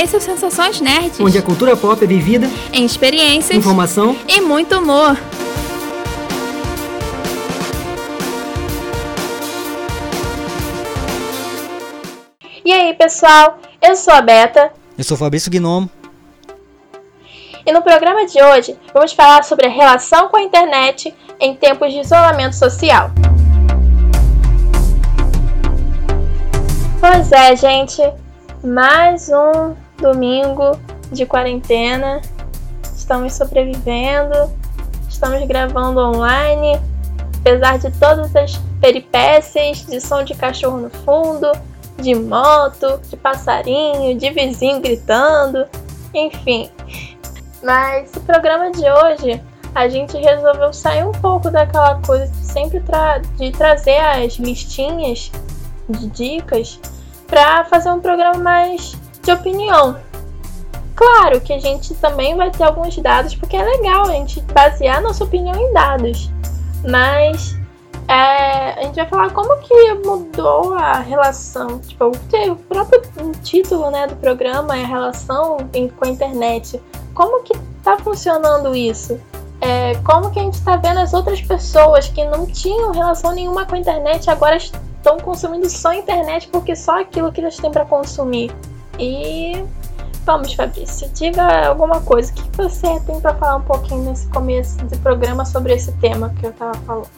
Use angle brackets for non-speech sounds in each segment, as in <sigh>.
Esse é o Sensações Nerds. Onde a cultura pop é vivida em experiências, informação e muito humor. E aí, pessoal? Eu sou a Beta. Eu sou Fabrício Gnomo. E no programa de hoje vamos falar sobre a relação com a internet em tempos de isolamento social. Pois é, gente, mais um domingo de quarentena. Estamos sobrevivendo, estamos gravando online, apesar de todas as peripécias de som de cachorro no fundo, de moto, de passarinho, de vizinho gritando, enfim. Mas o programa de hoje a gente resolveu sair um pouco daquela coisa de sempre tra de trazer as listinhas de dicas para fazer um programa mais de opinião. Claro que a gente também vai ter alguns dados, porque é legal a gente basear nossa opinião em dados. Mas é, a gente vai falar como que mudou a relação. Tipo, o próprio título né, do programa é a relação com a internet. Como que tá funcionando isso? É, como que a gente está vendo as outras pessoas que não tinham relação nenhuma com a internet agora estão consumindo só a internet porque só aquilo que eles têm para consumir. E vamos, Fabrício, diga alguma coisa. O que você tem para falar um pouquinho nesse começo do programa sobre esse tema que eu tava falando?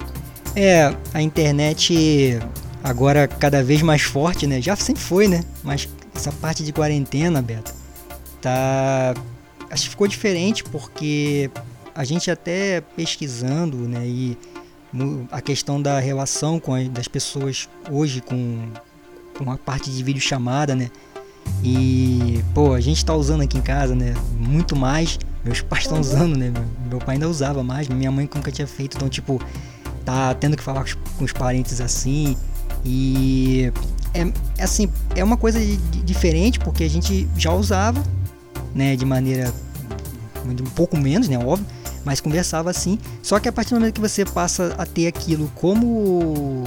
É, a internet agora cada vez mais forte, né? Já sempre foi, né? Mas essa parte de quarentena, Beto, tá. Acho que ficou diferente porque a gente até pesquisando, né? E a questão da relação com as, das pessoas hoje com, com a parte de vídeo chamada, né? E, pô, a gente tá usando aqui em casa, né? Muito mais. Meus pais estão usando, né? Meu pai ainda usava mais, minha mãe nunca tinha feito. Então, tipo, tá tendo que falar com os parentes assim. E é, é assim, é uma coisa de, de, diferente porque a gente já usava, né? De maneira um pouco menos, né? Óbvio mas conversava assim. Só que a partir do momento que você passa a ter aquilo como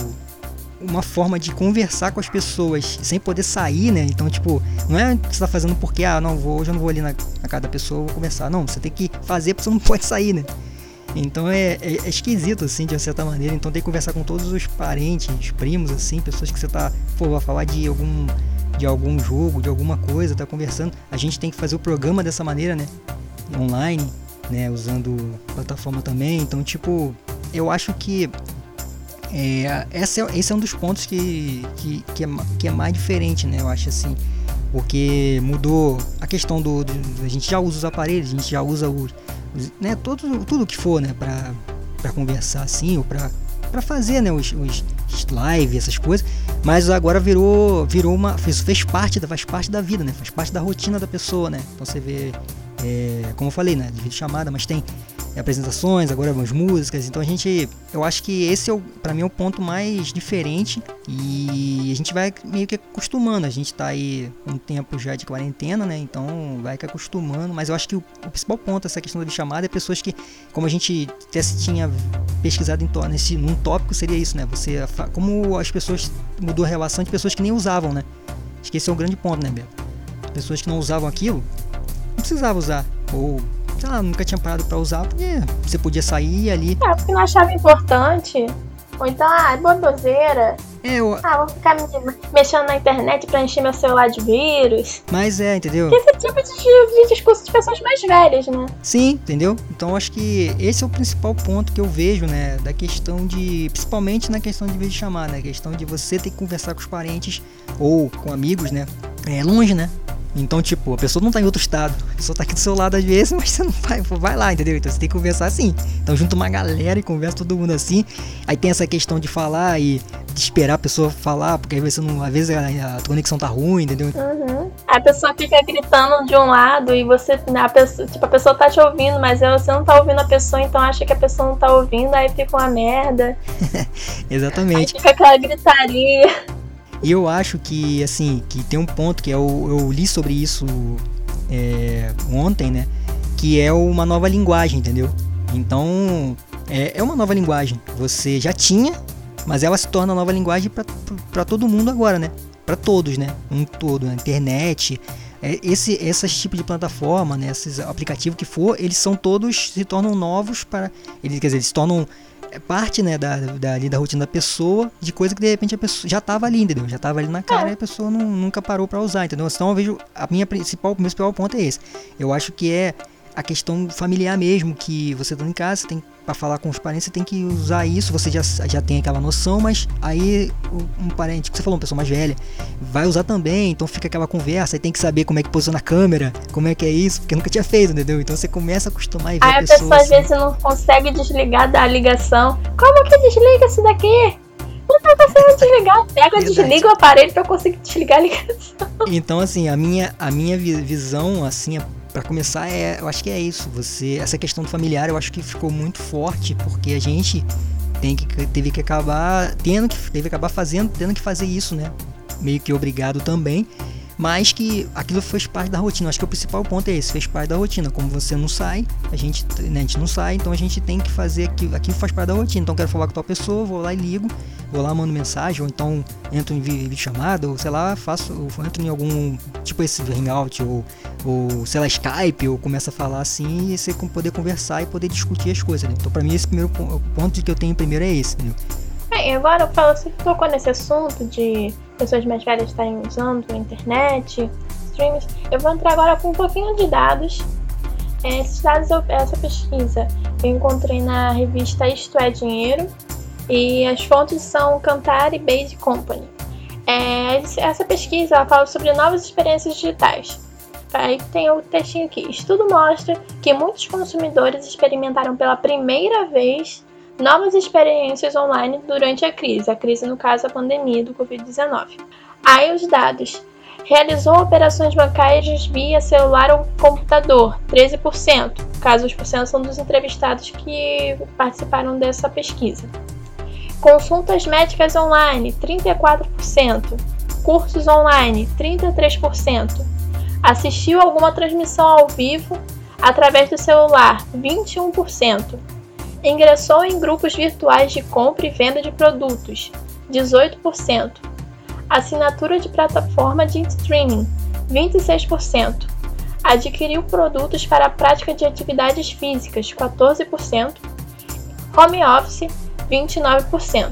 uma forma de conversar com as pessoas sem poder sair, né? Então, tipo, não é que você tá fazendo porque, ah, não, vou, hoje eu não vou ali na, na casa da pessoa, vou conversar. Não, você tem que fazer porque você não <laughs> pode sair, né? Então é, é, é, esquisito, assim, de uma certa maneira. Então tem que conversar com todos os parentes, os primos, assim, pessoas que você tá, pô, vai falar de algum, de algum jogo, de alguma coisa, tá conversando. A gente tem que fazer o programa dessa maneira, né? Online né, usando plataforma também. Então, tipo, eu acho que é, esse, é, esse é um dos pontos que, que, que, é, que é mais diferente, né? Eu acho assim, porque mudou a questão do, do a gente já usa os aparelhos, a gente já usa os, os né, tudo, tudo que for, né, para para conversar assim ou para para fazer, né, os, os live, essas coisas, mas agora virou virou uma fez, fez parte da faz parte da vida, né? Faz parte da rotina da pessoa, né? Então você vê é, como eu falei, né, de chamada, mas tem apresentações, agora umas músicas, então a gente, eu acho que esse é para mim é o ponto mais diferente. E a gente vai meio que acostumando, a gente tá aí um tempo já de quarentena, né, então vai que acostumando, mas eu acho que o, o principal ponto dessa questão da chamada é pessoas que, como a gente até se tinha pesquisado em nesse, num tópico seria isso, né, você, como as pessoas, mudou a relação de pessoas que nem usavam, né, acho que esse é o grande ponto, né, Beto, pessoas que não usavam aquilo, não precisava usar. Ou, sei lá, nunca tinha parado pra usar, porque você podia sair ali. É, porque não achava importante. Ou então, ah, é baboseira. É, eu... Ah, vou ficar mexendo na internet pra encher meu celular de vírus. Mas é, entendeu? Esse tipo de, de discurso de pessoas mais velhas, né? Sim, entendeu? Então acho que esse é o principal ponto que eu vejo, né? Da questão de. Principalmente na questão de vídeo chamar, né? A questão de você ter que conversar com os parentes ou com amigos, né? É longe, né? Então, tipo, a pessoa não tá em outro estado. A pessoa tá aqui do seu lado às vezes, <laughs> mas você não vai, vai lá, entendeu? Então você tem que conversar assim. Então junta uma galera e conversa todo mundo assim. Aí tem essa questão de falar e de esperar a pessoa falar, porque às vezes, não, às vezes a, a conexão tá ruim, entendeu? Uhum. A pessoa fica gritando de um lado e você, a pessoa, tipo, a pessoa tá te ouvindo, mas você não tá ouvindo a pessoa, então acha que a pessoa não tá ouvindo, aí fica uma merda. <laughs> Exatamente. Aí fica aquela gritaria. E eu acho que, assim, que tem um ponto que eu, eu li sobre isso é, ontem, né? Que é uma nova linguagem, entendeu? Então, é, é uma nova linguagem. Você já tinha, mas ela se torna nova linguagem para todo mundo agora, né? Para todos, né? Um todo, a internet, é, esse esses tipos de plataforma, né, esses aplicativos que for, eles são todos se tornam novos para eles, quer dizer, eles se tornam é, parte né, da, da, da rotina da pessoa, de coisa que de repente a pessoa já estava ali, entendeu? Já estava ali na cara é. e a pessoa não, nunca parou para usar, entendeu? Então eu vejo, a minha principal, meu principal ponto é esse. Eu acho que é a questão familiar mesmo, que você tá em casa, você tem para falar com os parentes, você tem que usar isso, você já, já tem aquela noção, mas aí um parente, que você falou, uma pessoa mais velha, vai usar também, então fica aquela conversa, aí tem que saber como é que posiciona a câmera, como é que é isso, porque nunca tinha feito, entendeu? Então você começa a acostumar e ver Aí a pessoa, pessoa assim. às vezes não consegue desligar da ligação. Como que desliga isso daqui? Não tá conseguindo desligar. Pega, Verdade. desliga o aparelho pra conseguir desligar a ligação. Então, assim, a minha, a minha visão, assim, para começar, é, eu acho que é isso. Você, essa questão do familiar, eu acho que ficou muito forte porque a gente tem que teve que acabar tendo que teve que acabar fazendo, tendo que fazer isso, né? Meio que obrigado também mas que aquilo fez parte da rotina. Acho que o principal ponto é esse, fez parte da rotina. Como você não sai, a gente, né, a gente não sai, então a gente tem que fazer aquilo, aquilo faz parte da rotina. Então quero falar com tal pessoa, vou lá e ligo, vou lá, mando mensagem, ou então entro em vídeo chamada, ou sei lá, faço, ou entro em algum, tipo esse Hangout, ou, ou sei lá, Skype, ou começa a falar assim, e você poder conversar e poder discutir as coisas. Né? Então para mim esse primeiro ponto que eu tenho primeiro é esse, entendeu? Bem, agora você tocou nesse assunto de pessoas mais velhas estarem usando internet, streams. Eu vou entrar agora com um pouquinho de dados. É, esses dados, essa pesquisa, eu encontrei na revista Isto é Dinheiro e as fontes são Cantar e Base Company. É, essa pesquisa ela fala sobre novas experiências digitais. Aí tem o textinho aqui. Estudo mostra que muitos consumidores experimentaram pela primeira vez novas experiências online durante a crise, a crise no caso a pandemia do Covid-19. Aí os dados. Realizou operações bancárias via celular ou computador, 13%. Casos por cento são dos entrevistados que participaram dessa pesquisa. Consultas médicas online, 34%. Cursos online, 33%. Assistiu alguma transmissão ao vivo através do celular, 21% ingressou em grupos virtuais de compra e venda de produtos, 18%. Assinatura de plataforma de streaming, 26%. Adquiriu produtos para a prática de atividades físicas, 14%. Home office, 29%.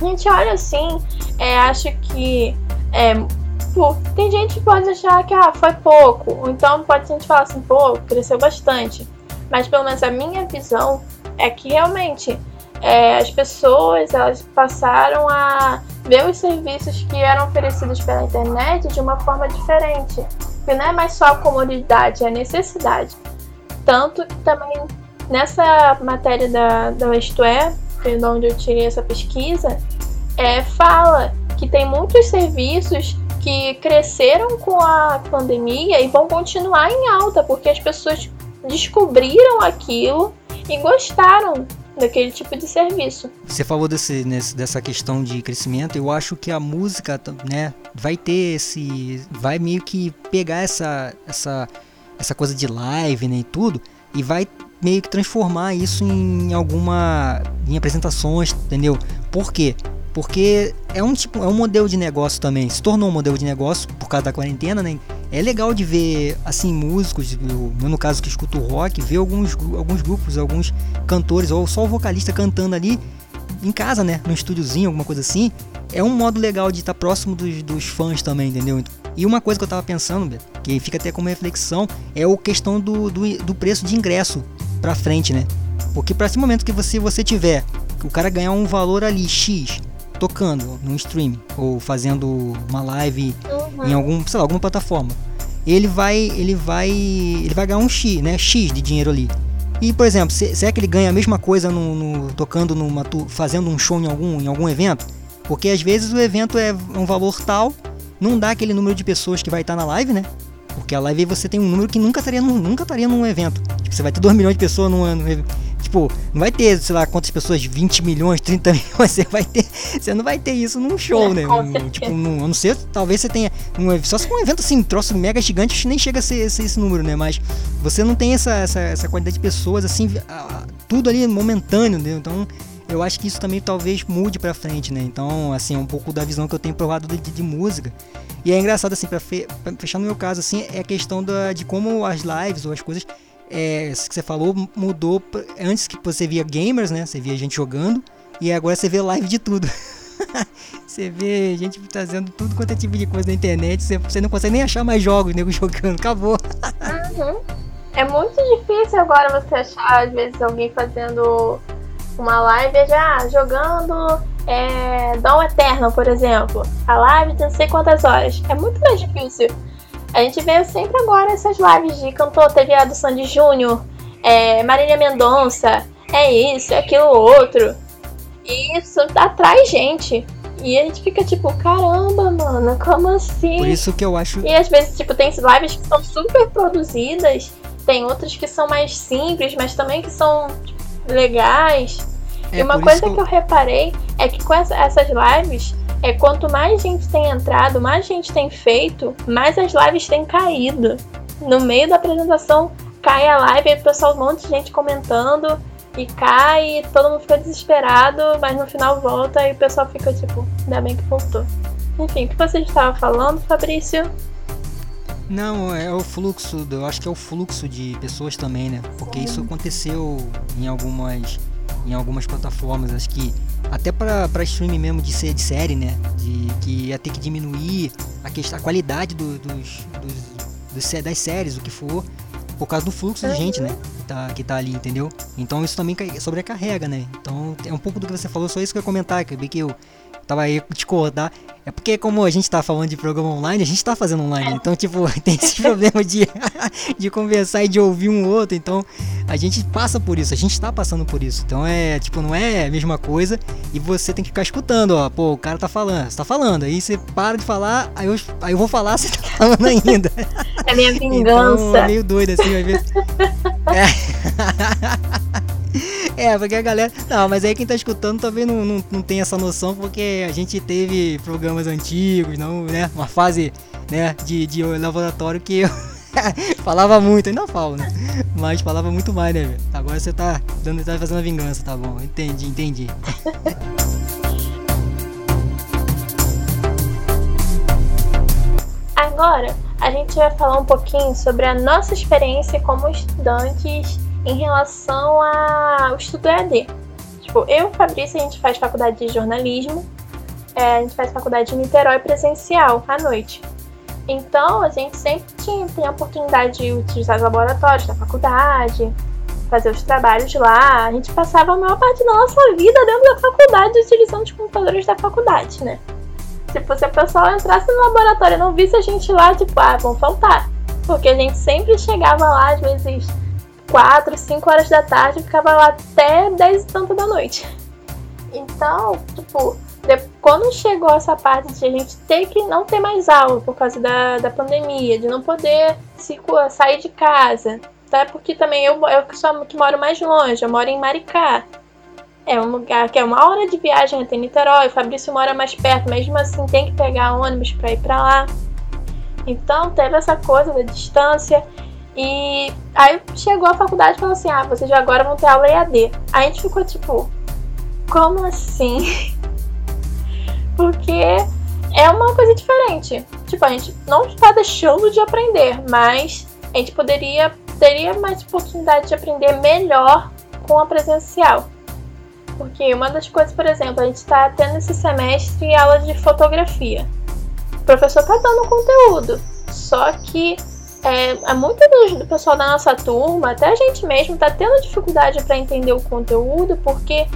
Gente, olha assim, é, acho que é, tem gente que pode achar que ah, foi pouco, ou então pode a gente falar assim, pô, cresceu bastante. Mas pelo menos a minha visão é que realmente é, as pessoas elas passaram a ver os serviços que eram oferecidos pela internet de uma forma diferente. Que não é mais só a comodidade, é a necessidade. Tanto que também nessa matéria da, da Isto É, de onde eu tirei essa pesquisa, é, fala que tem muitos serviços que cresceram com a pandemia e vão continuar em alta, porque as pessoas descobriram aquilo e gostaram daquele tipo de serviço. Você falou desse, nesse, dessa questão de crescimento, eu acho que a música, né, vai ter esse, vai meio que pegar essa, essa, essa coisa de live, né, e tudo, e vai meio que transformar isso em alguma, em apresentações, entendeu? Por quê? Porque é um tipo, é um modelo de negócio também. Se tornou um modelo de negócio por causa da quarentena, né? É legal de ver assim músicos, eu, no caso que escuto rock, ver alguns alguns grupos, alguns cantores ou só o vocalista cantando ali em casa, né? No estúdiozinho, alguma coisa assim. É um modo legal de estar próximo dos, dos fãs também, entendeu? E uma coisa que eu tava pensando, que fica até como reflexão, é a questão do, do, do preço de ingresso pra frente, né? Porque para esse momento que você, você tiver, o cara ganhar um valor ali X tocando num stream ou fazendo uma live uhum. em algum, sei lá, alguma plataforma. Ele vai, ele vai, ele vai ganhar um X, né? X de dinheiro ali. E, por exemplo, se, será que ele ganha a mesma coisa no, no, tocando numa, fazendo um show em algum, em algum evento? Porque às vezes o evento é um valor tal, não dá aquele número de pessoas que vai estar na live, né? Porque a live você tem um número que nunca estaria num, nunca estaria num evento. Tipo, você vai ter 2 milhões de pessoas num, num Tipo, não vai ter, sei lá, quantas pessoas, 20 milhões, 30 <laughs> milhões, você vai ter. Você não vai ter isso num show, é, né? Um, tipo, num, a não ser, talvez você tenha. Um, só se for um evento assim, um troço mega gigante, nem chega a ser, ser, esse número, né? Mas você não tem essa, essa, essa quantidade de pessoas, assim, tudo ali momentâneo, né? Então. Eu acho que isso também talvez mude para frente, né? Então, assim, é um pouco da visão que eu tenho provado de, de música. E é engraçado, assim, pra, fe pra fechar no meu caso, assim, é a questão da, de como as lives ou as coisas é, isso que você falou mudou. Antes que você via gamers, né? Você via gente jogando. E agora você vê live de tudo. <laughs> você vê gente trazendo tudo quanto é tipo de coisa na internet. Você, você não consegue nem achar mais jogos, nego <laughs> jogando. Acabou. Uhum. É muito difícil agora você achar, às vezes, alguém fazendo uma live já jogando é, Dawn Eternal, por exemplo. A live tem não sei quantas horas. É muito mais difícil. A gente vê sempre agora essas lives de cantor, teve a do Sandy Júnior, é, Marília Mendonça, é isso, é aquilo outro. E isso atrai gente. E a gente fica tipo, caramba, mano, como assim? Por isso que eu acho. E às vezes, tipo, tem lives que são super produzidas, tem outras que são mais simples, mas também que são tipo, legais. É, e uma coisa que eu... que eu reparei é que com essa, essas lives, é quanto mais gente tem entrado, mais gente tem feito, mais as lives têm caído. No meio da apresentação cai a live e o pessoal, um monte de gente comentando e cai, e todo mundo fica desesperado, mas no final volta e o pessoal fica tipo, ainda bem que voltou. Enfim, o que você estava falando, Fabrício? Não, é o fluxo, eu acho que é o fluxo de pessoas também, né? Porque isso aconteceu em algumas em algumas plataformas, acho que até para streaming mesmo de, ser, de série, né? De que ia ter que diminuir a, questão, a qualidade do, dos, dos, dos, das séries, o que for, por causa do fluxo de gente, né? Que tá, que tá ali, entendeu? Então isso também sobrecarrega, né? Então é um pouco do que você falou, só isso que eu ia comentar, que eu vi que eu tava aí discordar. É porque como a gente tá falando de programa online, a gente tá fazendo online. Então, tipo, <laughs> tem esse problema de, <laughs> de conversar e de ouvir um outro. Então, a gente passa por isso, a gente tá passando por isso. Então é, tipo, não é a mesma coisa. E você tem que ficar escutando, ó. Pô, o cara tá falando, você tá falando. Aí você para de falar, aí eu, aí eu vou falar, <laughs> você tá falando ainda. É minha vingança. Então, é meio doido assim, às vezes. É. É, porque a galera. Não, mas aí quem tá escutando também não, não, não tem essa noção, porque a gente teve programas antigos, não, né? Uma fase né, de, de laboratório que eu <laughs> falava muito, ainda falo, né? Mas falava muito mais, né, velho? Agora você tá, dando, tá fazendo a vingança, tá bom? Entendi, entendi. Agora a gente vai falar um pouquinho sobre a nossa experiência como estudantes em relação ao estudo EAD. Tipo, eu e o Fabrício, a gente faz faculdade de jornalismo, é, a gente faz faculdade de Niterói presencial, à noite. Então, a gente sempre tinha, a oportunidade de utilizar os laboratórios da faculdade, fazer os trabalhos lá. A gente passava a maior parte da nossa vida dentro da faculdade utilizando os computadores da faculdade, né? Tipo, se o pessoal entrasse no laboratório e não visse a gente lá, tipo, ah, vão faltar. Porque a gente sempre chegava lá, às vezes, 4, 5 horas da tarde e ficava lá até 10 e tanto da noite. Então, tipo, quando chegou essa parte de a gente ter que não ter mais aula por causa da, da pandemia, de não poder se, sair de casa, tá? Porque também eu, eu que, sou, que moro mais longe, eu moro em Maricá. É um lugar que é uma hora de viagem até Niterói, o Fabrício mora mais perto, mesmo assim tem que pegar ônibus para ir para lá. Então teve essa coisa da distância. E aí chegou a faculdade e falou assim: ah, vocês agora vão ter aula EAD. Aí a gente ficou tipo, como assim? <laughs> Porque é uma coisa diferente. Tipo, a gente não está deixando de aprender, mas a gente poderia teria mais oportunidade de aprender melhor com a presencial. Porque uma das coisas, por exemplo, a gente está tendo esse semestre aula de fotografia. O professor está dando conteúdo, só que é, é muito do, do, pessoal da nossa turma, até a gente mesmo, tá tendo dificuldade para entender o conteúdo, porque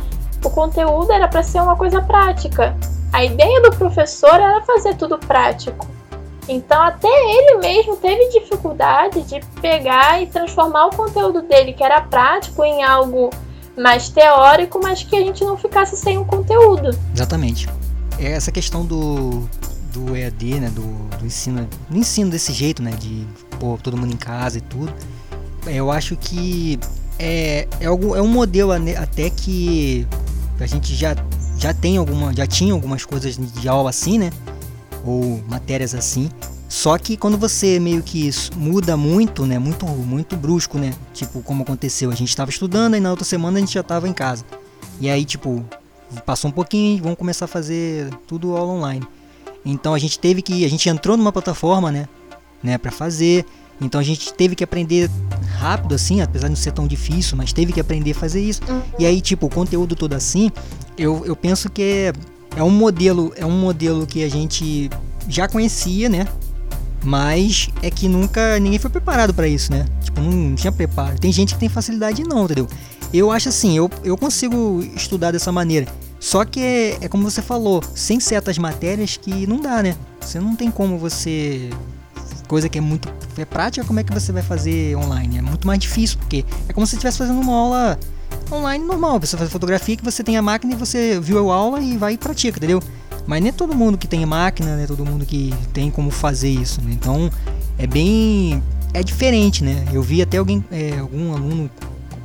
o conteúdo era para ser uma coisa prática. A ideia do professor era fazer tudo prático. Então, até ele mesmo teve dificuldade de pegar e transformar o conteúdo dele, que era prático, em algo mais teórico, mas que a gente não ficasse sem um conteúdo. Exatamente. É essa questão do, do EAD, né, do, do ensino, ensino desse jeito, né, de pôr todo mundo em casa e tudo, eu acho que é, é, é um modelo até que a gente já, já tem alguma, já tinha algumas coisas de aula assim, né, ou matérias assim, só que quando você meio que muda muito, né, muito, muito brusco, né, tipo como aconteceu, a gente estava estudando e na outra semana a gente já estava em casa, e aí tipo passou um pouquinho, vamos começar a fazer tudo aula online. Então a gente teve que, a gente entrou numa plataforma, né, né, para fazer. Então a gente teve que aprender rápido assim, apesar de não ser tão difícil, mas teve que aprender a fazer isso. E aí, tipo, o conteúdo todo assim, eu, eu penso que é, é um modelo, é um modelo que a gente já conhecia, né? Mas é que nunca ninguém foi preparado para isso, né? Tipo, não tinha preparo. Tem gente que tem facilidade não, entendeu? Eu acho assim, eu, eu consigo estudar dessa maneira. Só que é, é como você falou, sem certas matérias que não dá, né? Você não tem como você coisa que é muito é prática, como é que você vai fazer online? É muito mais difícil, porque é como se você estivesse fazendo uma aula online normal. Você faz fotografia que você tem a máquina e você viu a aula e vai e pratica, entendeu? Mas nem todo mundo que tem máquina, né? Todo mundo que tem como fazer isso, né? Então é bem. É diferente, né? Eu vi até alguém, é, algum aluno,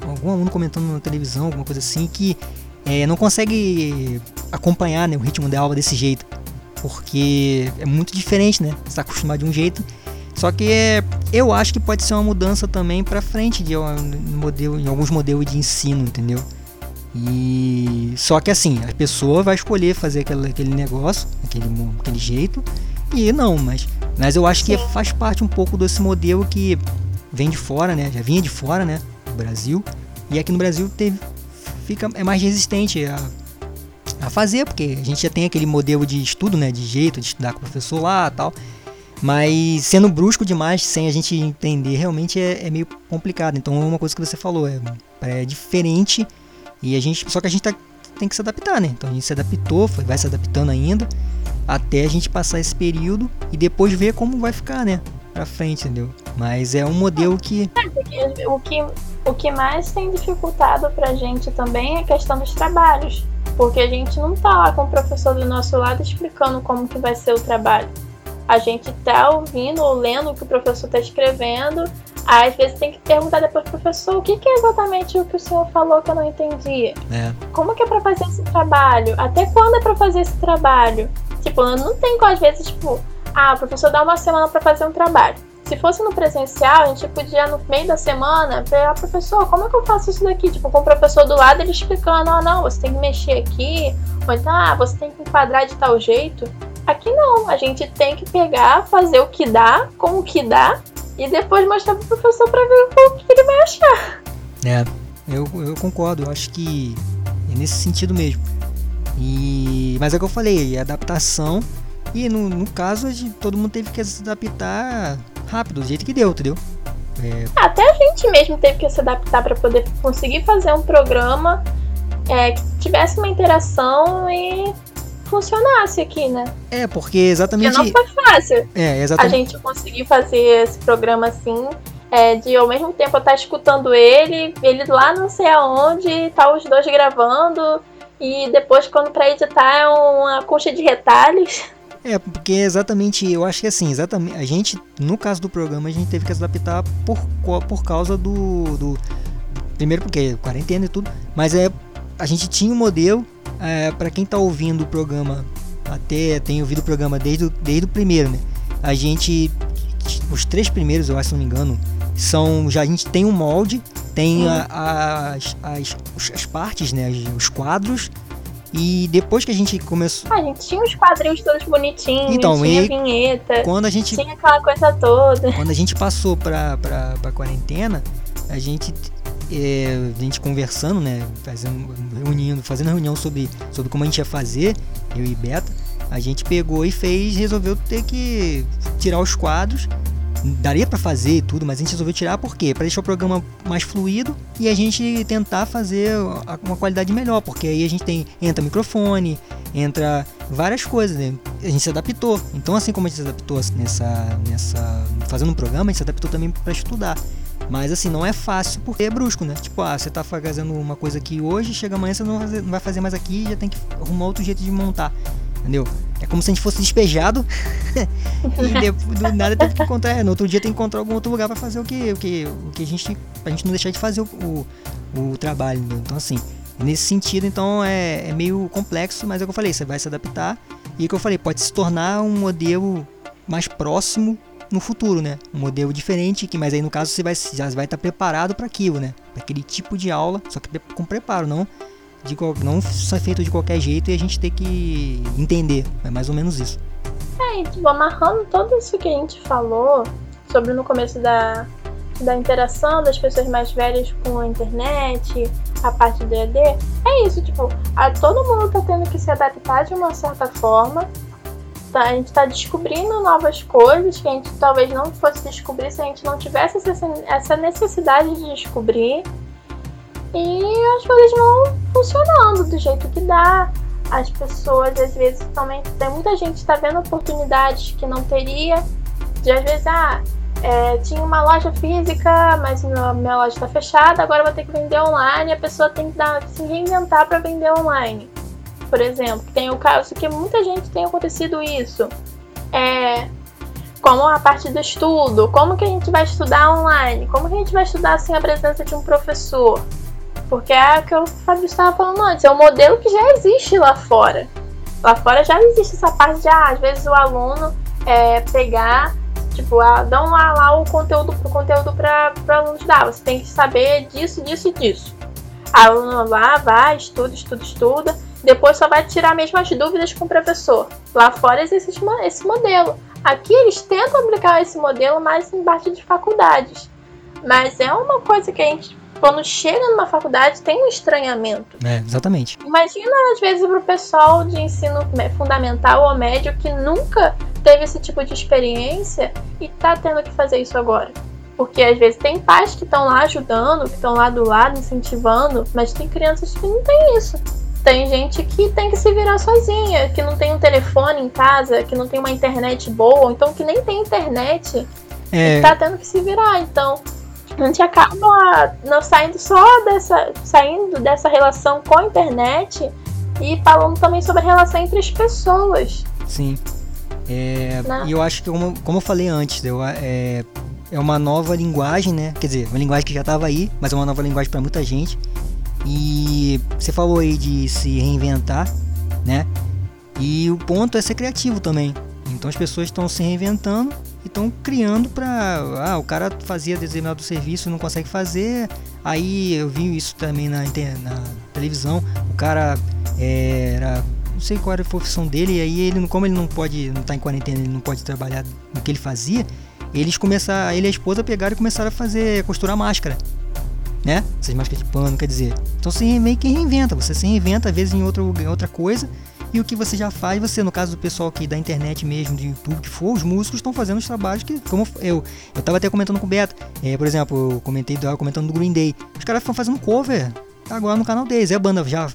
algum aluno comentando na televisão, alguma coisa assim, que é, não consegue acompanhar né, o ritmo da aula desse jeito. Porque é muito diferente, né? Você está acostumado de um jeito. Só que é, eu acho que pode ser uma mudança também para frente de um modelo, em alguns modelos de ensino, entendeu? E só que assim, a pessoa vai escolher fazer aquele, aquele negócio, aquele, aquele jeito, e não, mas, mas eu acho que faz parte um pouco desse modelo que vem de fora, né? Já vinha de fora, né? Do Brasil. E aqui no Brasil teve, fica, é mais resistente a, a fazer, porque a gente já tem aquele modelo de estudo, né? De jeito de estudar com o professor lá tal. Mas sendo brusco demais, sem a gente entender, realmente é, é meio complicado. Então é uma coisa que você falou, é, é diferente e a gente, só que a gente tá, tem que se adaptar, né? Então a gente se adaptou, foi, vai se adaptando ainda até a gente passar esse período e depois ver como vai ficar, né? Pra frente, entendeu? Mas é um modelo que. O que, o que mais tem dificultado pra gente também é a questão dos trabalhos. Porque a gente não tá lá com o professor do nosso lado explicando como que vai ser o trabalho. A gente tá ouvindo ou lendo o que o professor tá escrevendo Aí, às vezes tem que perguntar depois pro professor o que, que, é exatamente o que o senhor falou que eu não entendi. É. Como que é pra fazer esse trabalho? Até quando é pra fazer esse trabalho? Tipo, não tem como, às vezes, tipo, ah, o professor dá uma semana para fazer um trabalho. Se fosse no presencial, a gente podia, no meio da semana, ah, professor, como é que eu faço isso daqui? Tipo, com o professor do lado, ele explicando, ah, não, você tem que mexer aqui, ou então, ah, você tem que enquadrar de tal jeito. Aqui não, a gente tem que pegar, fazer o que dá, com o que dá, e depois mostrar pro professor para ver o que ele vai achar. É, eu, eu concordo, eu acho que é nesse sentido mesmo. E mas é o que eu falei, adaptação e no, no caso todo mundo teve que se adaptar rápido, do jeito que deu, entendeu? É... Até a gente mesmo teve que se adaptar para poder conseguir fazer um programa é, que tivesse uma interação e funcionasse aqui, né? É, porque exatamente. Porque não foi fácil. É, exatamente. A gente conseguir fazer esse programa assim. É, de ao mesmo tempo eu estar escutando ele, ele lá não sei aonde, tá os dois gravando, e depois quando para editar é uma concha de retalhos. É, porque exatamente, eu acho que assim, exatamente, a gente, no caso do programa, a gente teve que se adaptar por, por causa do, do primeiro porque quarentena e tudo, mas é a gente tinha um modelo é, para quem está ouvindo o programa, até tem ouvido o programa desde, desde o primeiro, né? A gente, os três primeiros, eu acho, se não me engano, são já a gente tem um molde, tem a, as, as, as partes, né? Os quadros. E depois que a gente começou. Ah, a gente tinha os quadrinhos todos bonitinhos, então, tinha e vinheta, quando a gente, tinha aquela coisa toda. Quando a gente passou pra, pra, pra quarentena, a gente é, a gente conversando, né, fazendo, reunindo, fazendo reunião sobre, sobre como a gente ia fazer, eu e Beta, a gente pegou e fez, resolveu ter que tirar os quadros. Daria para fazer e tudo, mas a gente resolveu tirar por quê? Para deixar o programa mais fluido e a gente tentar fazer uma qualidade melhor, porque aí a gente tem entra microfone, entra várias coisas, né? a gente se adaptou. Então assim como a gente se adaptou nessa nessa fazendo um programa, a gente se adaptou também para estudar. Mas assim, não é fácil porque é brusco, né? Tipo, ah, você tá fazendo uma coisa aqui hoje, chega amanhã você não vai fazer, mais aqui já tem que arrumar outro jeito de montar. Entendeu? É como se a gente fosse despejado <laughs> e depois, do nada tem que encontrar. No outro dia tem que encontrar algum outro lugar para fazer o que, o que, o que a gente. Pra gente não deixar de fazer o, o, o trabalho, entendeu? Então assim, nesse sentido, então é, é meio complexo, mas é o que eu falei, você vai se adaptar. E é o que eu falei, pode se tornar um modelo mais próximo no futuro, né? Um modelo diferente, que mas aí no caso você vai, já vai estar preparado para aquilo, né? Para aquele tipo de aula, só que com preparo, não de não ser feito de qualquer jeito e a gente ter que entender. É mais ou menos isso. É, e tipo, amarrando tudo isso que a gente falou sobre no começo da, da interação das pessoas mais velhas com a internet, a parte do ED, é isso, tipo, a, todo mundo tá tendo que se adaptar de uma certa forma. Tá, a gente tá descobrindo novas coisas que a gente talvez não fosse descobrir se a gente não tivesse essa, essa necessidade de descobrir. E as coisas vão funcionando do jeito que dá. As pessoas, às vezes, também. Tem muita gente que tá vendo oportunidades que não teria. De às vezes, ah, é, tinha uma loja física, mas minha, minha loja está fechada, agora vou ter que vender online. A pessoa tem que dar, se reinventar para vender online. Por exemplo, tem o caso que muita gente tem acontecido isso. É, como a parte do estudo, como que a gente vai estudar online, como que a gente vai estudar sem a presença de um professor. Porque é o que o Fábio estava falando antes, é um modelo que já existe lá fora. Lá fora já existe essa parte de, ah, às vezes o aluno é, pegar Tipo, ah, dão lá, lá o conteúdo, o conteúdo para o aluno estudar. Você tem que saber disso, disso e disso. A aluno lá vai, estuda, estuda, estuda. Depois só vai tirar mesmo as dúvidas com o professor. Lá fora existe esse modelo. Aqui eles tentam aplicar esse modelo mais em parte de faculdades. Mas é uma coisa que a gente, quando chega numa faculdade, tem um estranhamento. É, exatamente. Imagina, às vezes, para o pessoal de ensino fundamental ou médio que nunca teve esse tipo de experiência e tá tendo que fazer isso agora. Porque às vezes tem pais que estão lá ajudando, que estão lá do lado, incentivando, mas tem crianças que não tem isso. Tem gente que tem que se virar sozinha, que não tem um telefone em casa, que não tem uma internet boa, então que nem tem internet é... e tá tendo que se virar. Então, a gente acaba não saindo só dessa, saindo dessa relação com a internet e falando também sobre a relação entre as pessoas. Sim. É, e eu acho que, como, como eu falei antes, eu, é, é uma nova linguagem, né? Quer dizer, uma linguagem que já estava aí, mas é uma nova linguagem para muita gente. E você falou aí de se reinventar, né? E o ponto é ser criativo também. Então as pessoas estão se reinventando e estão criando para. Ah, o cara fazia determinado serviço e não consegue fazer. Aí eu vi isso também na, na televisão. O cara é, era sei qual era a profissão dele, e aí ele, como ele não pode, não tá em quarentena, ele não pode trabalhar no que ele fazia, eles começaram, ele e a esposa pegaram e começaram a fazer, costurar máscara, né? Essas máscaras de pano, quer dizer. Então você meio que reinventa, você se reinventa às vezes em, outro, em outra coisa, e o que você já faz, você, no caso do pessoal aqui da internet mesmo, do YouTube, que for, os músicos estão fazendo os trabalhos que, como eu, eu tava até comentando com o Beto, é, por exemplo, eu comentei, eu comentando do Green Day, os caras estão fazendo cover agora no canal deles, é a banda já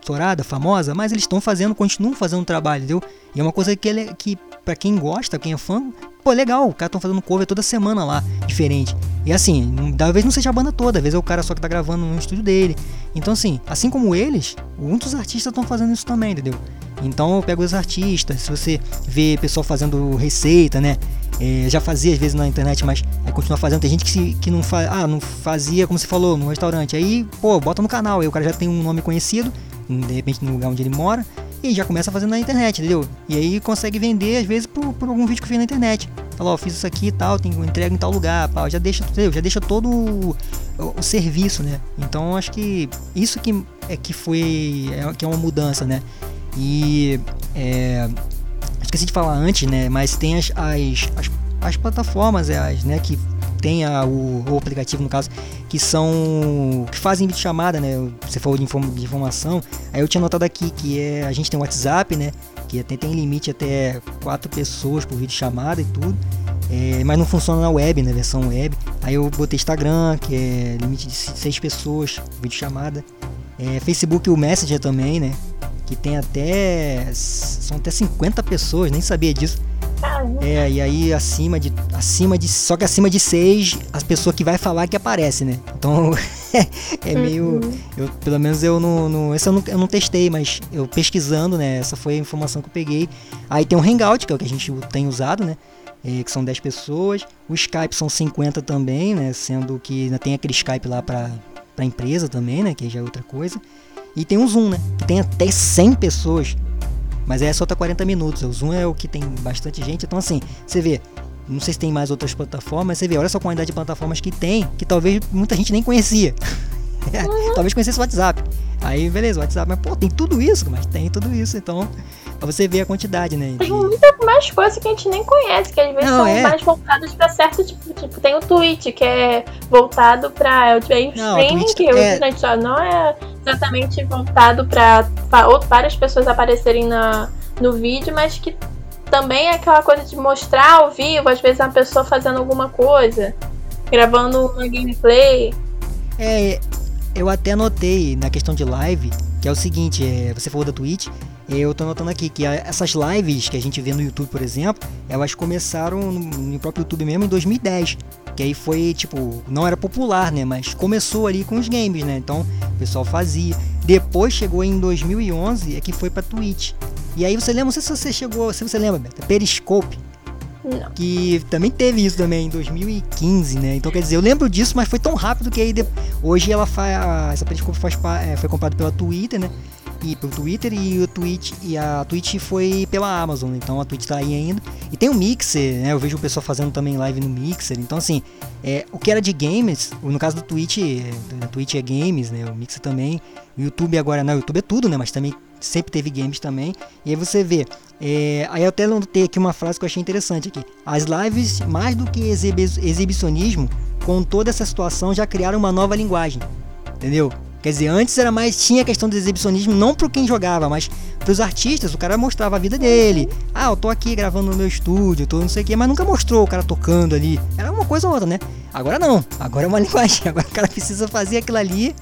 estourada, famosa, mas eles estão fazendo, continuam fazendo um trabalho, entendeu? E é uma coisa que, ele, que para quem gosta, quem é fã, pô, legal, o cara estão fazendo cover toda semana lá, diferente. E assim, talvez não seja a banda toda, às vezes é o cara só que tá gravando no estúdio dele. Então assim, assim como eles, muitos artistas estão fazendo isso também, entendeu? Então eu pego os artistas, se você vê pessoal fazendo receita, né? É, já fazia às vezes na internet, mas é, continua fazendo. Tem gente que, se, que não, fa ah, não fazia, como você falou, no restaurante. Aí, pô, bota no canal, aí o cara já tem um nome conhecido, de repente no lugar onde ele mora, e já começa fazendo na internet, entendeu? E aí consegue vender, às vezes, por, por algum vídeo que fez na internet. Fala, ó, fiz isso aqui e tal, tem entrega em tal lugar, pá, já deixa, entendeu? já deixa todo o, o, serviço, né? Então acho que isso que é que foi, é, que é uma mudança, né? E é, esqueci de falar antes, né? Mas tem as, as, as, as plataformas, é, as, né, que tem a, o, o, aplicativo no caso, que são. que fazem vídeo chamada, né? Você falou de, inform, de, informação. Aí eu tinha notado aqui que é. A gente tem o WhatsApp, né? Que até tem limite até quatro pessoas por vídeo chamada e tudo. É, mas não funciona na web, na versão web. Aí eu botei Instagram, que é limite de seis pessoas vídeo chamada. É, Facebook o Messenger também, né? Que tem até. São até 50 pessoas, nem sabia disso é, e aí acima de. Acima de. Só que acima de 6, as pessoas que vai falar que aparece, né? Então <laughs> é meio. Uhum. Eu, pelo menos eu não. não esse eu não, eu não testei, mas eu pesquisando, né? Essa foi a informação que eu peguei. Aí tem o Hangout, que é o que a gente tem usado, né? É, que são 10 pessoas. O Skype são 50 também, né? Sendo que ainda tem aquele Skype lá pra, pra empresa também, né? Que já é outra coisa. E tem o Zoom, né? Que tem até 100 pessoas. Mas é só tá 40 minutos. O Zoom é o que tem bastante gente. Então, assim, você vê. Não sei se tem mais outras plataformas. Você vê, olha só a quantidade de plataformas que tem, que talvez muita gente nem conhecia. <laughs> Uhum. talvez conhecesse o WhatsApp. Aí, beleza, WhatsApp, mas pô, tem tudo isso, mas tem tudo isso, então, pra você ver a quantidade, né? Tem de- muita mais coisa que a gente nem conhece, que às vezes Não, são é. mais voltadas pra certo tipo. Tipo, tem o Twitch, que é voltado pra. Eu tive Não, o streaming, Twitch que é- o só não é exatamente voltado pra ou- várias pessoas aparecerem na, no vídeo, mas que também é aquela coisa de mostrar ao vivo, às vezes uma pessoa fazendo alguma coisa, gravando uma gameplay. É, eu até notei na questão de live, que é o seguinte, é, você falou da Twitch, eu tô notando aqui que essas lives que a gente vê no YouTube, por exemplo, elas começaram no, próprio YouTube mesmo em 2010. Que aí foi, tipo, não era popular, né? Mas começou ali com os games, né? Então, o pessoal fazia. Depois chegou em 2011, é que foi pra Twitch. E aí você lembra, não sei se você chegou, se você lembra, Periscope. Não. Que também teve isso também em 2015, né? Então quer dizer, eu lembro disso, mas foi tão rápido que aí de- hoje ela faz. Essa Periscope faz, é, foi comprada pela Twitter, né? E pelo Twitter e o Twitch e a Twitch foi pela Amazon, então a Twitch tá aí ainda. E tem o Mixer, né? Eu vejo o pessoal fazendo também live no Mixer. Então assim, é, o que era de games, no caso do Twitch, é, a Twitch é games, né? O Mixer também. O YouTube agora, não, o YouTube é tudo, né? Mas também sempre teve games também. E aí você vê, é, aí eu até notei aqui uma frase que eu achei interessante aqui. As lives, mais do que exibi- exibicionismo, com toda essa situação já criaram uma nova linguagem. Entendeu? Quer dizer, antes era mais tinha a questão do exibicionismo não para quem jogava, mas para os artistas, o cara mostrava a vida dele. Ah, eu tô aqui gravando no meu estúdio, tô não sei o que, mas nunca mostrou o cara tocando ali. Era uma coisa ou outra, né? Agora não. Agora é uma <laughs> linguagem. Agora o cara precisa fazer aquilo ali.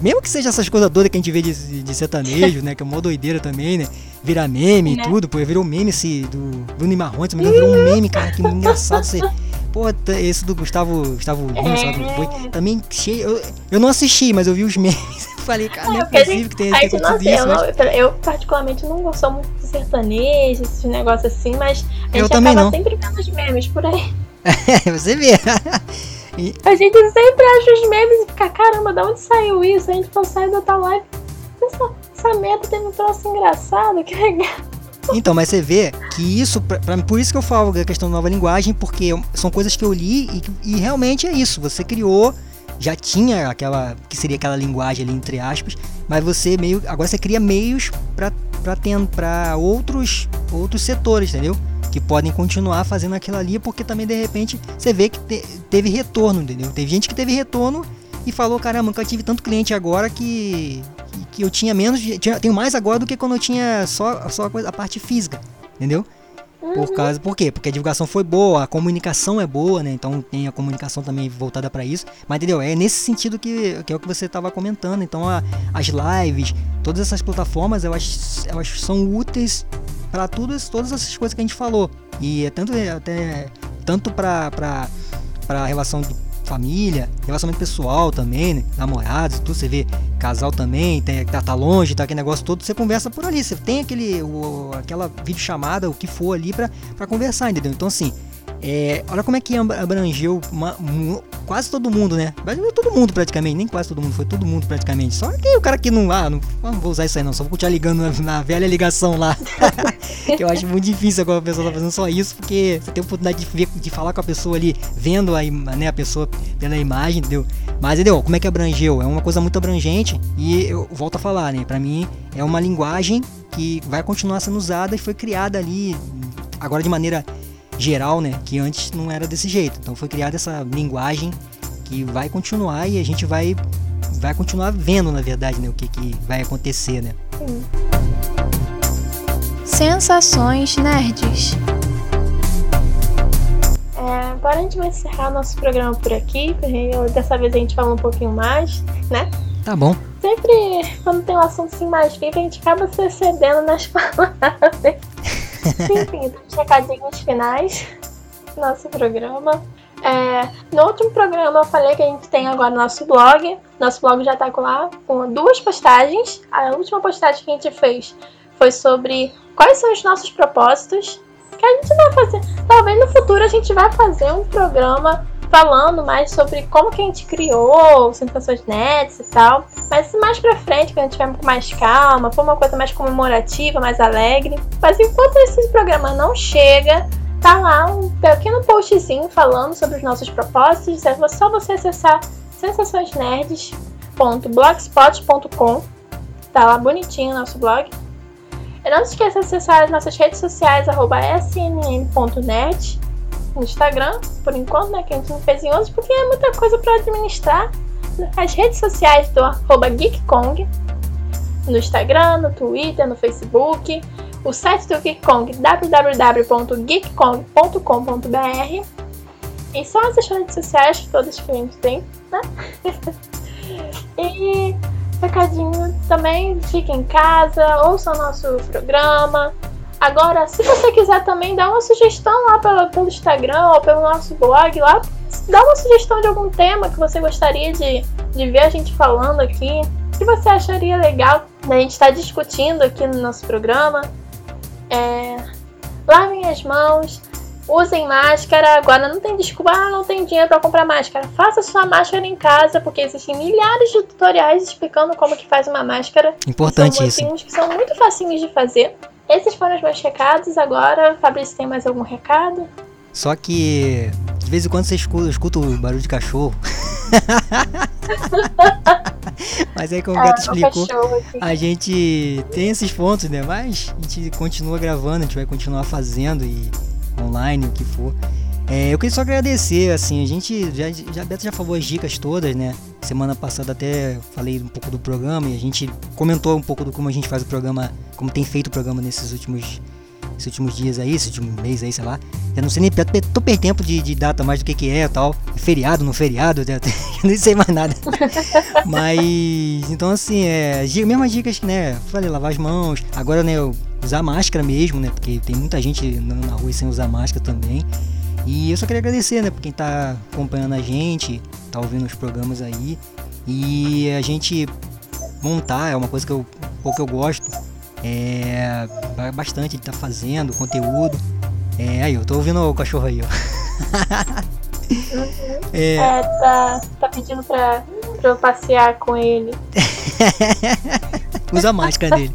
Mesmo que seja essas coisas todas que a gente vê de, de sertanejo, né? Que é uma doideira também, né? Vira meme Né? e tudo, pô. Virou meme esse do Bruno Marrone, se me virou um meme, cara, que engraçado você. Pô, esse do Gustavo, Gustavo Lima, lá como foi. Também cheio. Eu, eu não assisti, mas eu vi os <laughs> memes. Falei, cara, não é a possível que tenha não, acontecido eu, isso. mas- não- eu, particularmente não gosto muito de sertanejo, esses negócios assim, mas a Eu gente também acaba não. sempre vendo os memes por aí. <laughs> você vê. <laughs> A gente sempre acha os memes e fica, caramba, da onde saiu isso? A gente consegue da tal live. Essa, essa merda teve um troço engraçado, que legal. Então, mas você vê que isso, pra, pra- por isso que eu falo da questão da nova linguagem, porque são coisas que eu li e, e realmente é isso. Você criou, já tinha aquela, que seria aquela linguagem ali entre aspas, mas você meio, agora você cria meios para para outros outros setores, entendeu? Que podem continuar fazendo aquilo ali, porque também de repente você vê que te- teve retorno, entendeu? Teve gente que teve retorno e falou, caramba, nunca tive tanto cliente agora que, que, que eu tinha menos, tinha, tenho mais agora do que quando eu tinha só, só a, coisa- a parte física, entendeu? Por causa, por quê? Porque a divulgação foi boa, a comunicação é boa, né? Então tem a comunicação também voltada para isso. Mas entendeu? É nesse sentido que, que é o que você estava comentando. Então a- as lives, todas essas plataformas, elas, elas são úteis para todas, todas essas coisas que a gente falou. E é tanto é até tanto para para relação de família, relacionamento pessoal também, né? namorados, tudo você vê casal também, tem tá, tá longe, tá aquele negócio todo, você conversa por ali, você tem aquele o, aquela videochamada, o que for ali pra conversar, entendeu? Então assim, é, olha como é que ab- abrangeu uma- mu- quase todo mundo, né? É todo mundo praticamente, nem quase todo mundo, foi todo mundo praticamente. Só que o cara que não, ah, não, ah, não vou usar isso aí não, só vou continuar ligando na, na velha ligação lá. que <laughs> eu acho muito difícil agora a pessoa tá fazendo só isso, porque você tem a oportunidade de, ver, de falar com a pessoa ali, vendo a, né, a pessoa pela imagem, entendeu? Mas entendeu? Como é que abrangeu? É uma coisa muito abrangente e eu volto a falar, né? Pra mim é uma linguagem que vai continuar sendo usada e foi criada ali agora de maneira geral, né? Que antes não era desse jeito. Então foi criada essa linguagem que vai continuar e a gente vai vai continuar vendo, na verdade, né? O que, que vai acontecer, né? Sensações nerds. É, agora a gente vai encerrar nosso programa por aqui. porque Dessa vez a gente fala um pouquinho mais, né? Tá bom. Sempre quando tem um assunto assim mais vivo, a gente acaba se excedendo nas <laughs> palavras. Enfim, <laughs> recadinhos finais do nosso programa. É, no último programa eu falei que a gente tem agora nosso blog. Nosso blog já tá lá com duas postagens. A última postagem que a gente fez foi sobre quais são os nossos propósitos. Que a gente vai fazer. Talvez no futuro a gente vai fazer um programa falando mais sobre como que a gente criou Sensações Nets e tal. Mas mais pra frente, quando a gente tiver com mais calma, for uma coisa mais comemorativa, mais alegre. Mas enquanto esse programa não chega, tá lá um pequeno postzinho falando sobre os nossos propósitos. É só você acessar sensaçõesnerds.blogspot.com Tá lá bonitinho o nosso blog. E não se esqueça de acessar as nossas redes sociais, arroba snn.net, no Instagram, por enquanto, né? Que a gente não fez em outros, porque é muita coisa para administrar. As redes sociais do arroba GeekKong, no Instagram, no Twitter, no Facebook, o site do GeekKong, www.geekkong.com.br. E são essas redes sociais, todas que a gente tem, né? <laughs> e recadinho também, fique em casa, ouça o nosso programa. Agora, se você quiser também dar uma sugestão lá pelo, pelo Instagram ou pelo nosso blog lá, dá uma sugestão de algum tema que você gostaria de, de ver a gente falando aqui, que você acharia legal da gente estar discutindo aqui no nosso programa. É, lavem as mãos, usem máscara. Agora não tem desculpa, ah, não tem dinheiro para comprar máscara. Faça sua máscara em casa, porque existem milhares de tutoriais explicando como que faz uma máscara. Importante são isso. que são muito facinhos de fazer. Esses foram os meus recados. Agora, Fabrício, tem mais algum recado? Só que de vez em quando você escuta, escuta o barulho de cachorro. <laughs> Mas aí, como o ah, Beto explicou, a gente tem esses pontos, né? Mas a gente continua gravando, a gente vai continuar fazendo e online, o que for. É, eu queria só agradecer, assim, a gente já, já Beto já falou as dicas todas, né? Semana passada até falei um pouco do programa e a gente comentou um pouco do como a gente faz o programa, como tem feito o programa nesses últimos, esses últimos dias aí, esse último mês aí, sei lá. Eu não sei nem, tô perdendo tempo de, de, data mais do que que é tal. É feriado, no feriado, <laughs> eu nem sei mais nada. <laughs> Mas, então assim, é, mesmas dicas, né? Falei, lavar as mãos. Agora, né, usar máscara mesmo, né? Porque tem muita gente na rua sem usar máscara também. E eu só queria agradecer, né, por quem tá acompanhando a gente, tá ouvindo os programas aí. E a gente montar é uma coisa que eu, um pouco eu gosto. É bastante de tá fazendo conteúdo. É, aí, eu tô ouvindo o cachorro aí, ó. Uhum. <laughs> É... é, tá, tá pedindo pra, pra eu passear com ele. <laughs> Usa a máscara dele.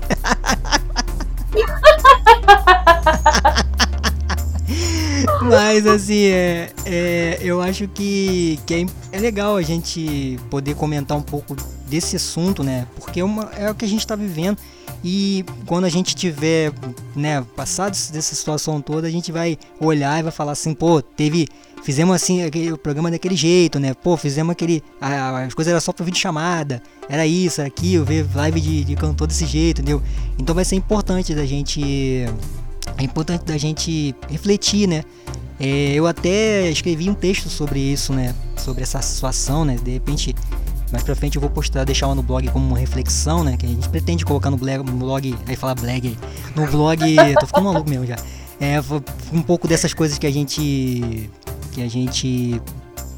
<laughs> Mas assim, é, é, eu acho que, que é, é, legal a gente poder comentar um pouco desse assunto, né? Porque é, uma, é o que a gente está vivendo. E quando a gente tiver, né, passado dessa situação toda, a gente vai olhar e vai falar assim, pô, teve. Fizemos assim aquele, o programa daquele jeito, né? Pô, fizemos aquele. A, as coisas eram só para vídeo chamada. Era isso, era aquilo, ver live de, de cantor desse jeito, entendeu? Então vai ser importante da gente é importante da gente refletir, né? É, eu até escrevi um texto sobre isso, né? Sobre essa situação, né? De repente, mais pra frente eu vou postar, deixar no blog como uma reflexão, né? Que a gente pretende colocar no blog, no blog aí falar blog. No blog, <laughs> tô ficando maluco mesmo já. É, um pouco dessas coisas que a gente que a gente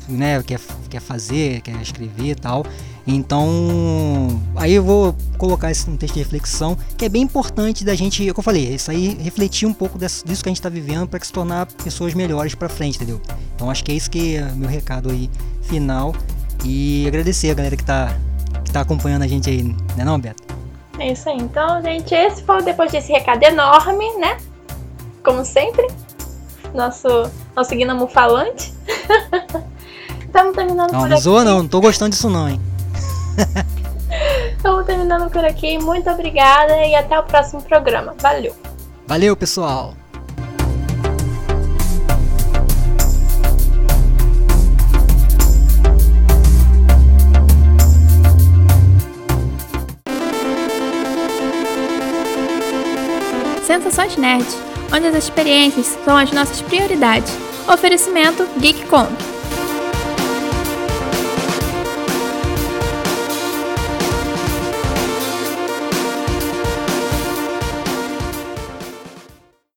né, quer, quer fazer, quer escrever e tal. Então, aí eu vou colocar esse um texto de reflexão que é bem importante da gente, é como eu falei, isso aí refletir um pouco disso que a gente está vivendo para se tornar pessoas melhores para frente, entendeu? Então acho que é isso que é meu recado aí final e agradecer a galera que está que tá acompanhando a gente aí, né não, Beto? É isso aí. Então, gente, esse foi depois desse recado enorme, né? Como sempre, nosso nosso Guinamo falante. <laughs> Estamos terminando não, por não aqui. Zoa, não, não tô gostando disso não, hein? <laughs> Estamos terminando por aqui. Muito obrigada e até o próximo programa. Valeu. Valeu, pessoal. Sensações Nerd, onde as experiências são as nossas prioridades. Oferecimento GeekCon.